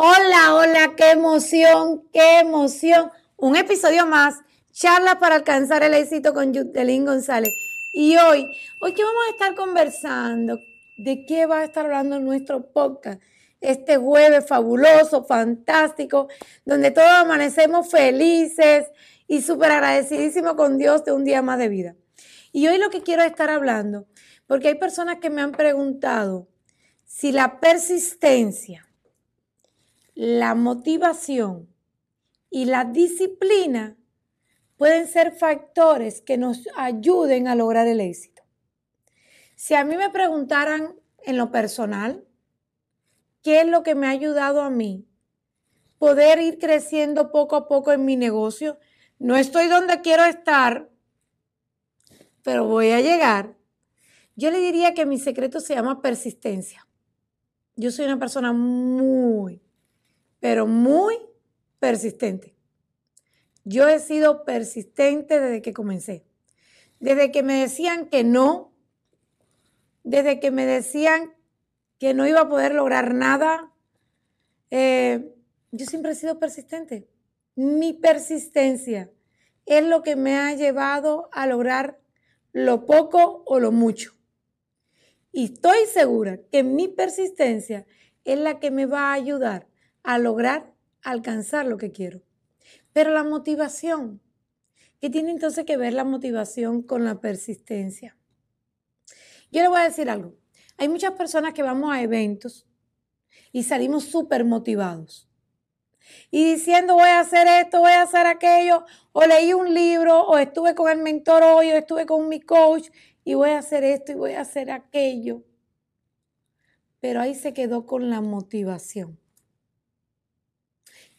Hola, hola, qué emoción, qué emoción. Un episodio más, charla para alcanzar el éxito con Yutelín González. Y hoy, hoy que vamos a estar conversando, ¿de qué va a estar hablando nuestro podcast? Este jueves fabuloso, fantástico, donde todos amanecemos felices y súper agradecidísimos con Dios de un día más de vida. Y hoy lo que quiero estar hablando, porque hay personas que me han preguntado si la persistencia la motivación y la disciplina pueden ser factores que nos ayuden a lograr el éxito. Si a mí me preguntaran en lo personal, ¿qué es lo que me ha ayudado a mí poder ir creciendo poco a poco en mi negocio? No estoy donde quiero estar, pero voy a llegar. Yo le diría que mi secreto se llama persistencia. Yo soy una persona muy, pero muy persistente. Yo he sido persistente desde que comencé. Desde que me decían que no, desde que me decían que no iba a poder lograr nada, eh, yo siempre he sido persistente. Mi persistencia es lo que me ha llevado a lograr lo poco o lo mucho. Y estoy segura que mi persistencia es la que me va a ayudar a lograr alcanzar lo que quiero. Pero la motivación, ¿qué tiene entonces que ver la motivación con la persistencia? Yo le voy a decir algo. Hay muchas personas que vamos a eventos y salimos súper motivados. Y diciendo voy a hacer esto, voy a hacer aquello, o leí un libro, o estuve con el mentor hoy, o estuve con mi coach, y voy a hacer esto y voy a hacer aquello. Pero ahí se quedó con la motivación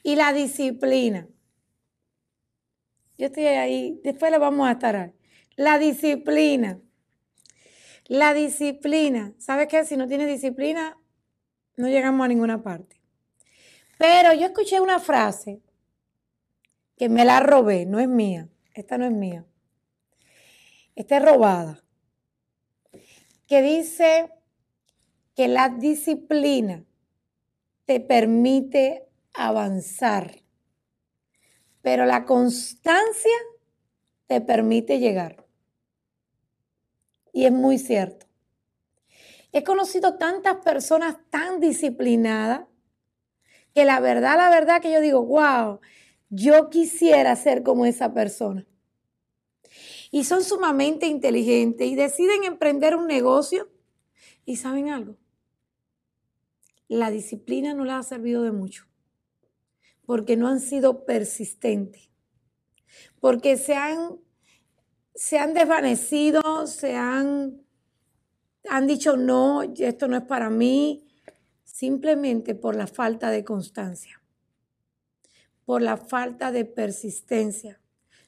y la disciplina. Yo estoy ahí, después le vamos a estar ahí. La disciplina. La disciplina. ¿Sabes qué? Si no tienes disciplina, no llegamos a ninguna parte. Pero yo escuché una frase que me la robé, no es mía. Esta no es mía. Esta es robada. Que dice que la disciplina te permite avanzar, pero la constancia te permite llegar. Y es muy cierto. He conocido tantas personas tan disciplinadas que la verdad, la verdad que yo digo, wow, yo quisiera ser como esa persona. Y son sumamente inteligentes y deciden emprender un negocio y saben algo. La disciplina no les ha servido de mucho porque no han sido persistentes, porque se han, se han desvanecido, se han, han dicho no, esto no es para mí, simplemente por la falta de constancia, por la falta de persistencia.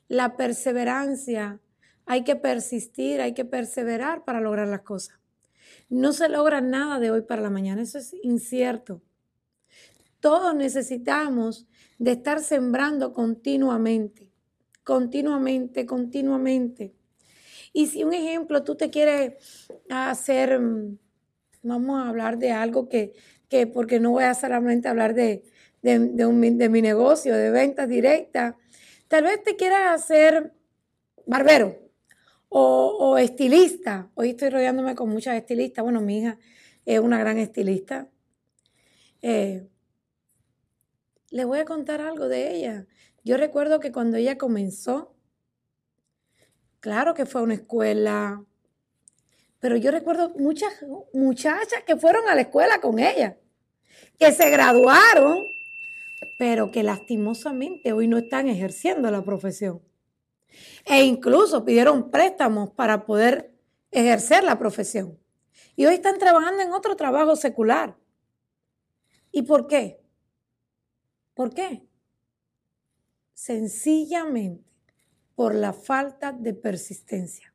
La perseverancia, hay que persistir, hay que perseverar para lograr las cosas. No se logra nada de hoy para la mañana, eso es incierto. Todos necesitamos de estar sembrando continuamente, continuamente, continuamente. Y si un ejemplo tú te quieres hacer, mm, vamos a hablar de algo que, que porque no voy a solamente hablar de, de, de mi negocio, de ventas directas, tal vez te quieras hacer barbero o, o, estilista. Hoy estoy rodeándome con muchas estilistas. Bueno, mi hija es una gran estilista. Eh, les voy a contar algo de ella. Yo recuerdo que cuando ella comenzó, claro que fue a una escuela, pero yo recuerdo muchas muchachas que fueron a la escuela con ella, que se graduaron, pero que lastimosamente hoy no están ejerciendo la profesión. E incluso pidieron préstamos para poder ejercer la profesión. Y hoy están trabajando en otro trabajo secular. ¿Y por qué? ¿Por qué? Sencillamente por la falta de persistencia,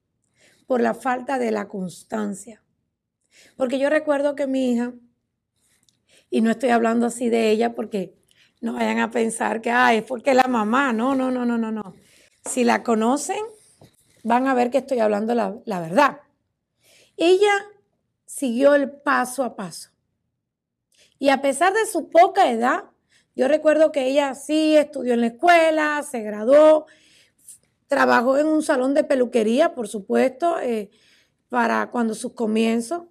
por la falta de la constancia. Porque yo recuerdo que mi hija, y no estoy hablando así de ella porque no vayan a pensar que es porque la mamá, no, no, no, no, no, no. Si la conocen, van a ver que estoy hablando la, la verdad. Ella siguió el paso a paso. Y a pesar de su poca edad, yo recuerdo que ella sí estudió en la escuela, se graduó, trabajó en un salón de peluquería, por supuesto, eh, para cuando sus comienzos.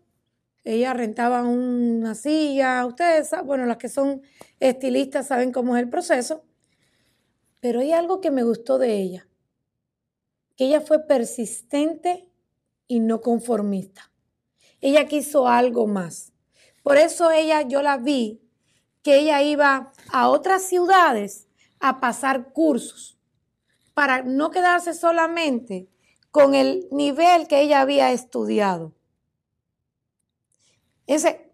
Ella rentaba una silla, ustedes, bueno, las que son estilistas saben cómo es el proceso. Pero hay algo que me gustó de ella, que ella fue persistente y no conformista. Ella quiso algo más. Por eso ella, yo la vi, que ella iba a otras ciudades a pasar cursos, para no quedarse solamente con el nivel que ella había estudiado. Ese,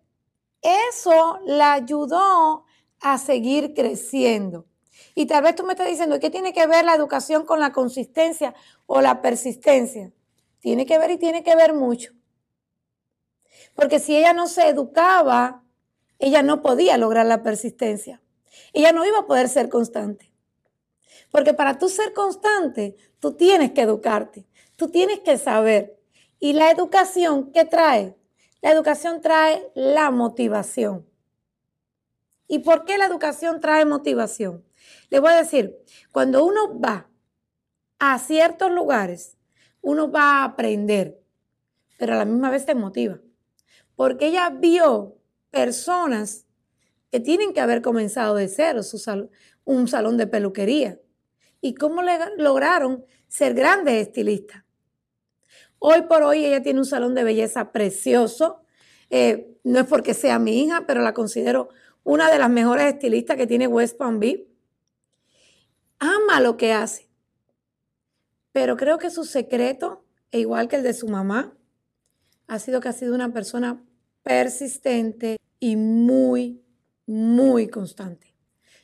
eso la ayudó a seguir creciendo. Y tal vez tú me estás diciendo, ¿qué tiene que ver la educación con la consistencia o la persistencia? Tiene que ver y tiene que ver mucho. Porque si ella no se educaba, ella no podía lograr la persistencia. Ella no iba a poder ser constante. Porque para tú ser constante, tú tienes que educarte, tú tienes que saber. ¿Y la educación qué trae? La educación trae la motivación. ¿Y por qué la educación trae motivación? Le voy a decir, cuando uno va a ciertos lugares, uno va a aprender, pero a la misma vez te motiva. Porque ella vio personas que tienen que haber comenzado de cero su un salón de peluquería. ¿Y cómo le lograron ser grandes estilistas? Hoy por hoy ella tiene un salón de belleza precioso. Eh, no es porque sea mi hija, pero la considero una de las mejores estilistas que tiene West Palm Beach ama lo que hace. Pero creo que su secreto, e igual que el de su mamá, ha sido que ha sido una persona persistente y muy, muy constante.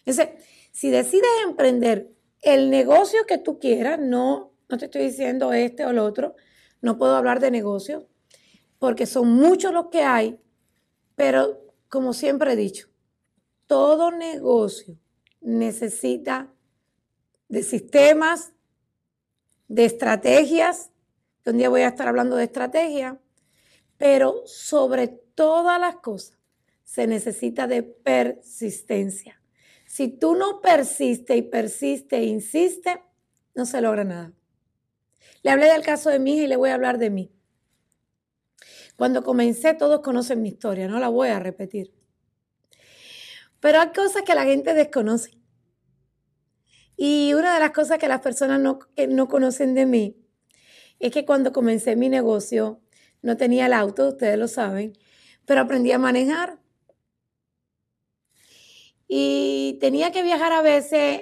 Entonces, si decides emprender el negocio que tú quieras, no, no te estoy diciendo este o el otro, no puedo hablar de negocio, porque son muchos los que hay, pero como siempre he dicho, todo negocio necesita de sistemas, de estrategias, que un día voy a estar hablando de estrategia, pero sobre todas las cosas se necesita de persistencia. Si tú no persiste y persiste e insiste, no se logra nada. Le hablé del caso de mi hija y le voy a hablar de mí. Cuando comencé, todos conocen mi historia, no la voy a repetir. Pero hay cosas que la gente desconoce. Y una de las cosas que las personas no, no conocen de mí es que cuando comencé mi negocio no tenía el auto, ustedes lo saben, pero aprendí a manejar. Y tenía que viajar a veces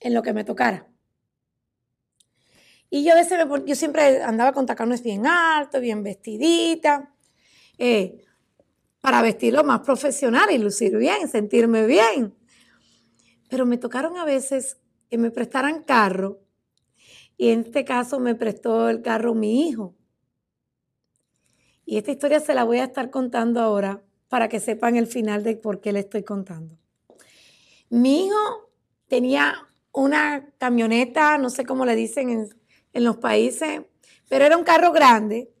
en lo que me tocara. Y yo a veces yo siempre andaba con tacones bien altos, bien vestidita, eh, para vestirlo más profesional y lucir bien, sentirme bien. Pero me tocaron a veces que me prestaran carro y en este caso me prestó el carro mi hijo. Y esta historia se la voy a estar contando ahora para que sepan el final de por qué le estoy contando. Mi hijo tenía una camioneta, no sé cómo le dicen en, los países, pero era un carro grande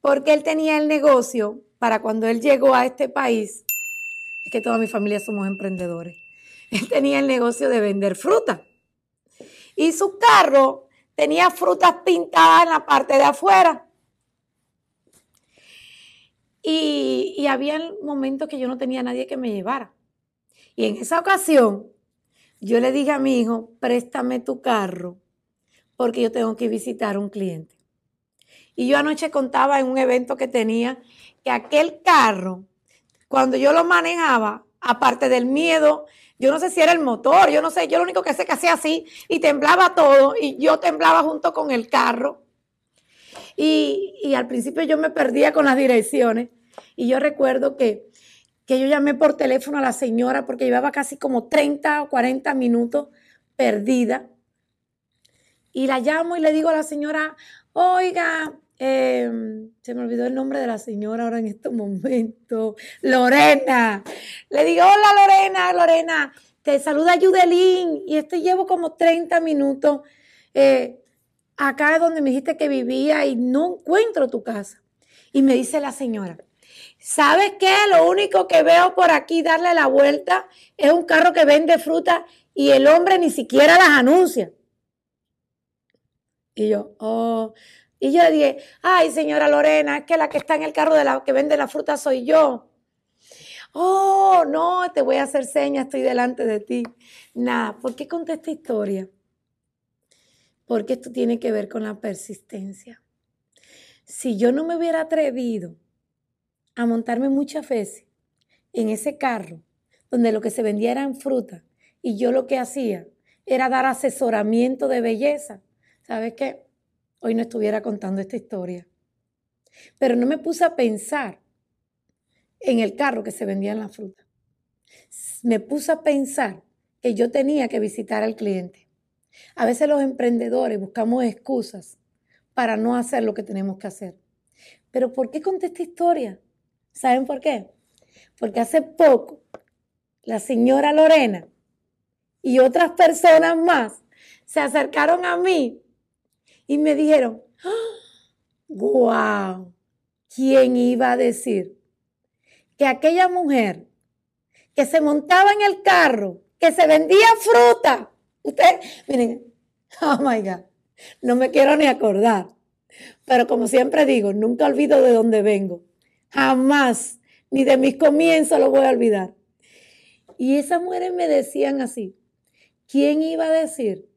porque él tenía el negocio para cuando él llegó a este país, es que toda mi familia somos emprendedores, él tenía el negocio de vender fruta. Y su carro tenía frutas pintadas en la parte de afuera. Y, y había momentos que yo no tenía nadie que me llevara. Y en esa ocasión, yo le dije a mi hijo, préstame tu carro, porque yo tengo que visitar a un cliente. Y yo anoche contaba en un evento que tenía que aquel carro, cuando yo lo manejaba, aparte del miedo yo no sé si era el motor, yo no sé, yo lo único que sé que hacía así y temblaba todo y yo temblaba junto con el carro. Y, al principio yo me perdía con las direcciones y yo recuerdo que, que yo llamé por teléfono a la señora porque llevaba casi como 30 o 40 minutos perdida. Y la llamo y le digo a la señora, oiga, Em, se me olvidó el nombre de la señora ahora en este momento. Lorena. Le digo, hola Lorena, Lorena, te saluda Yudelín. Y este llevo como 30 minutos eh, acá donde me dijiste que vivía y no encuentro tu casa. Y me dice la señora, ¿Sabes qué? Lo único que veo por aquí darle la vuelta es un carro que vende fruta y el hombre ni siquiera las anuncia. Y yo, oh. Y yo le dije, ay, señora Lorena, es que la que está en el carro de la que vende la fruta soy yo. Oh, no, te voy a hacer señas, estoy delante de ti. Nada, ¿por qué conté esta historia? Porque esto tiene que ver con la persistencia. Si yo no me hubiera atrevido a montarme muchas veces en ese carro, donde lo que se vendía eran fruta, y yo lo que hacía era dar asesoramiento de belleza, ¿sabes qué? Hoy no estuviera contando esta historia. Pero no me puse a pensar en el carro que se vendía en la fruta. Me puse a pensar que yo tenía que visitar al cliente. A veces los emprendedores buscamos excusas para no hacer lo que tenemos que hacer. Pero ¿por qué conté esta historia? ¿Saben por qué? Porque hace poco la señora Lorena y otras personas más se acercaron a mí y me dijeron, wow, ¿quién iba a decir que aquella mujer que se montaba en el carro, que se vendía fruta, ustedes, miren, oh my God, no me quiero ni acordar, pero como siempre digo, nunca olvido de dónde vengo, jamás, ni de mis comienzos lo voy a olvidar. Y esas mujeres me decían así, ¿quién iba a decir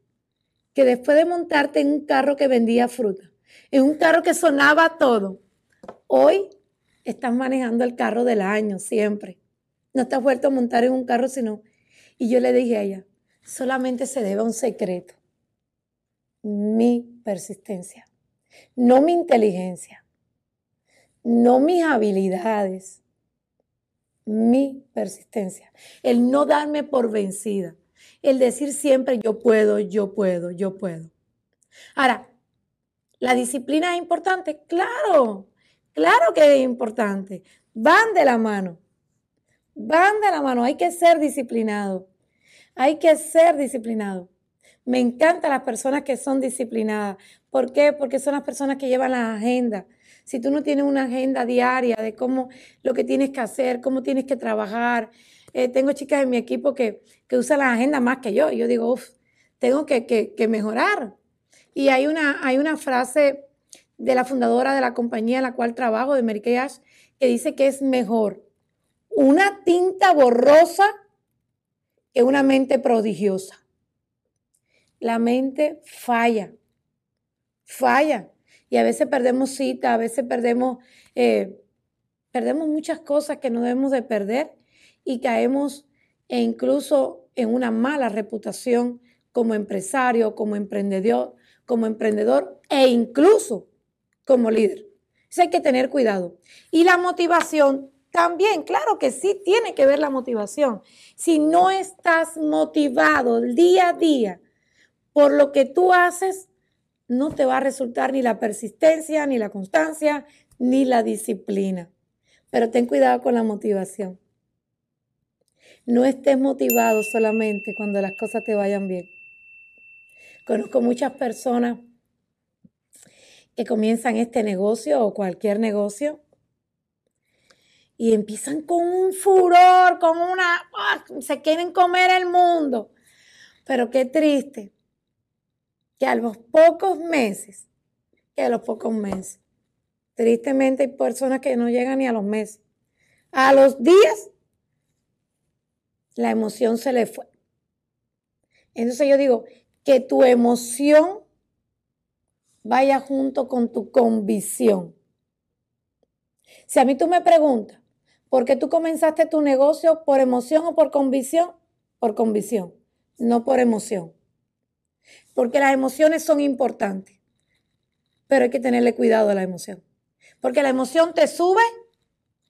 que después de montarte en un carro que vendía fruta, en un carro que sonaba todo, hoy estás manejando el carro del año siempre. No te has vuelto a montar en un carro, sino... Y yo le dije a ella, solamente se debe a un secreto. Mi persistencia. No mi inteligencia. No mis habilidades. Mi persistencia. El no darme por vencida. El decir siempre yo puedo, yo puedo, yo puedo. Ahora, ¿la disciplina es importante? Claro. Claro que es importante. Van de la mano. Van de la mano. Hay que ser disciplinado. Hay que ser disciplinado. Me encantan las personas que son disciplinadas. ¿Por qué? Porque son las personas que llevan la agenda. Si tú no tienes una agenda diaria de cómo lo que tienes que hacer, cómo tienes que trabajar. Eh, tengo chicas en mi equipo que, que usan la agenda más que yo. Yo digo, uff, tengo que, que, mejorar. Y hay una, hay una frase de la fundadora de la compañía en la cual trabajo, de Mary Ash, que dice que es mejor una tinta borrosa que una mente prodigiosa. La mente falla, falla. Y a veces perdemos cita, a veces perdemos, eh, perdemos muchas cosas que no debemos de perder y caemos e incluso en una mala reputación como empresario, como emprendedor, como emprendedor e incluso como líder. Eso hay que tener cuidado. Y la motivación también, claro que sí tiene que ver la motivación. Si no estás motivado día a día por lo que tú haces, no te va a resultar ni la persistencia, ni la constancia, ni la disciplina. Pero ten cuidado con la motivación. No estés motivado solamente cuando las cosas te vayan bien. Conozco muchas personas que comienzan este negocio o cualquier negocio y empiezan con un furor, con una, ¡ah! se quieren comer el mundo. Pero qué triste que a los pocos meses, que a los pocos meses, tristemente hay personas que no llegan ni a los meses, a los días, la emoción se le fue. Entonces yo digo, que tu emoción vaya junto con tu convicción. Si a mí tú me preguntas, ¿por qué tú comenzaste tu negocio por emoción o por convicción? Por convicción, no por emoción. Porque las emociones son importantes, pero hay que tenerle cuidado a la emoción. Porque la emoción te sube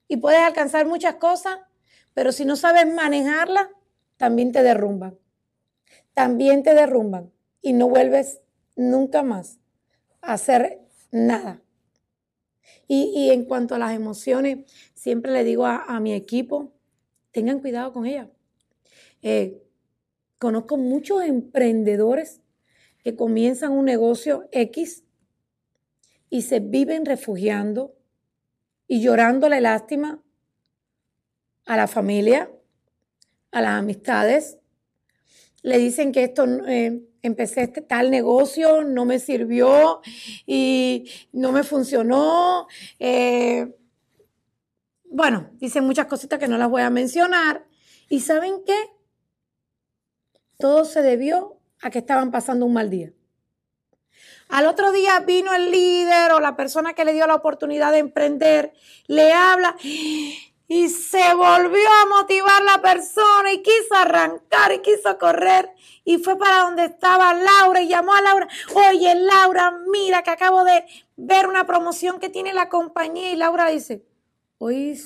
y puedes alcanzar muchas cosas, pero si no sabes manejarla, también te derrumban. También te derrumban y no vuelves nunca más hacer nada. Y, en cuanto a las emociones, siempre le digo a, mi equipo, tengan cuidado con ellas. Eh, conozco muchos emprendedores que comienzan un negocio X y se viven refugiando y llorando la lástima a la familia, a las amistades. Le dicen que esto, eh, empecé este tal negocio, no me sirvió y no me funcionó. Eh, bueno, dicen muchas cositas que no las voy a mencionar. ¿Y saben qué? Todo se debió a que estaban pasando un mal día. Al otro día vino el líder o la persona que le dio la oportunidad de emprender, le habla y se volvió a motivar la persona y quiso arrancar y quiso correr y fue para donde estaba Laura y llamó a Laura, oye Laura, mira que acabo de ver una promoción que tiene la compañía y Laura dice, oye,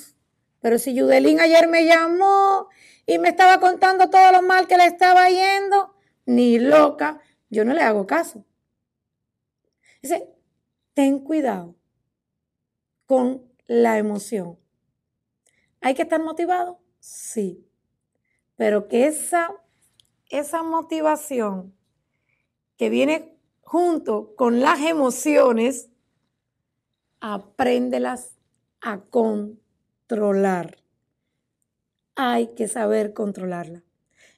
pero si Yudelín ayer me llamó y me estaba contando todo lo mal que le estaba yendo, ni loca, yo no le hago caso. Dice, ten cuidado con la emoción. ¿Hay que estar motivado? Sí. Pero que esa, esa motivación que viene junto con las emociones, apréndelas a controlar. Hay que saber controlarla.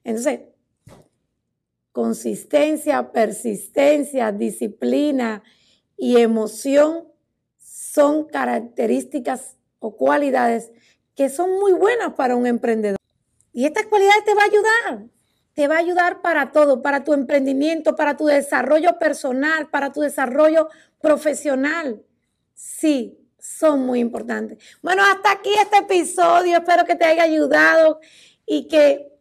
Entonces, consistencia, persistencia, disciplina y emoción son características o cualidades que son muy buenas para un emprendedor. Y estas cualidades te va a ayudar, te va a ayudar para todo, para tu emprendimiento, para tu desarrollo personal, para tu desarrollo profesional. Sí, son muy importantes. Bueno, hasta aquí este episodio. Espero que te haya ayudado y que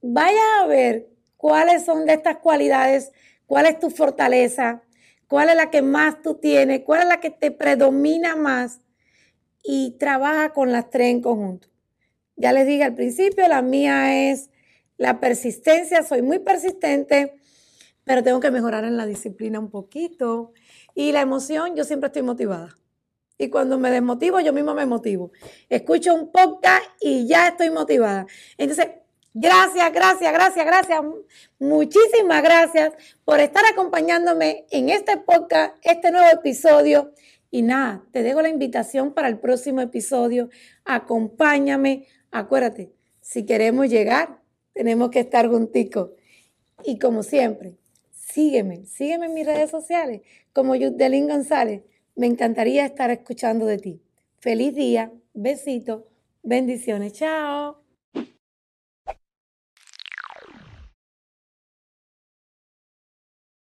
vayas a ver cuáles son de estas cualidades, cuál es tu fortaleza, cuál es la que más tú tienes, cuál es la que te predomina más y trabaja con las tres en conjunto. Ya les dije al principio, la mía es la persistencia, soy muy persistente, pero tengo que mejorar en la disciplina un poquito. Y la emoción, yo siempre estoy motivada. Y cuando me desmotivo, yo mismo me motivo. Escucho un podcast y ya estoy motivada. Entonces, gracias, gracias, gracias, gracias. Muchísimas gracias por estar acompañándome en este podcast, este nuevo episodio. Y nada, te dejo la invitación para el próximo episodio. Acompáñame. Acuérdate, si queremos llegar, tenemos que estar junticos. Y como siempre, sígueme, sígueme en mis redes sociales como Yudelín González. Me encantaría estar escuchando de ti. Feliz día, besitos, bendiciones, chao.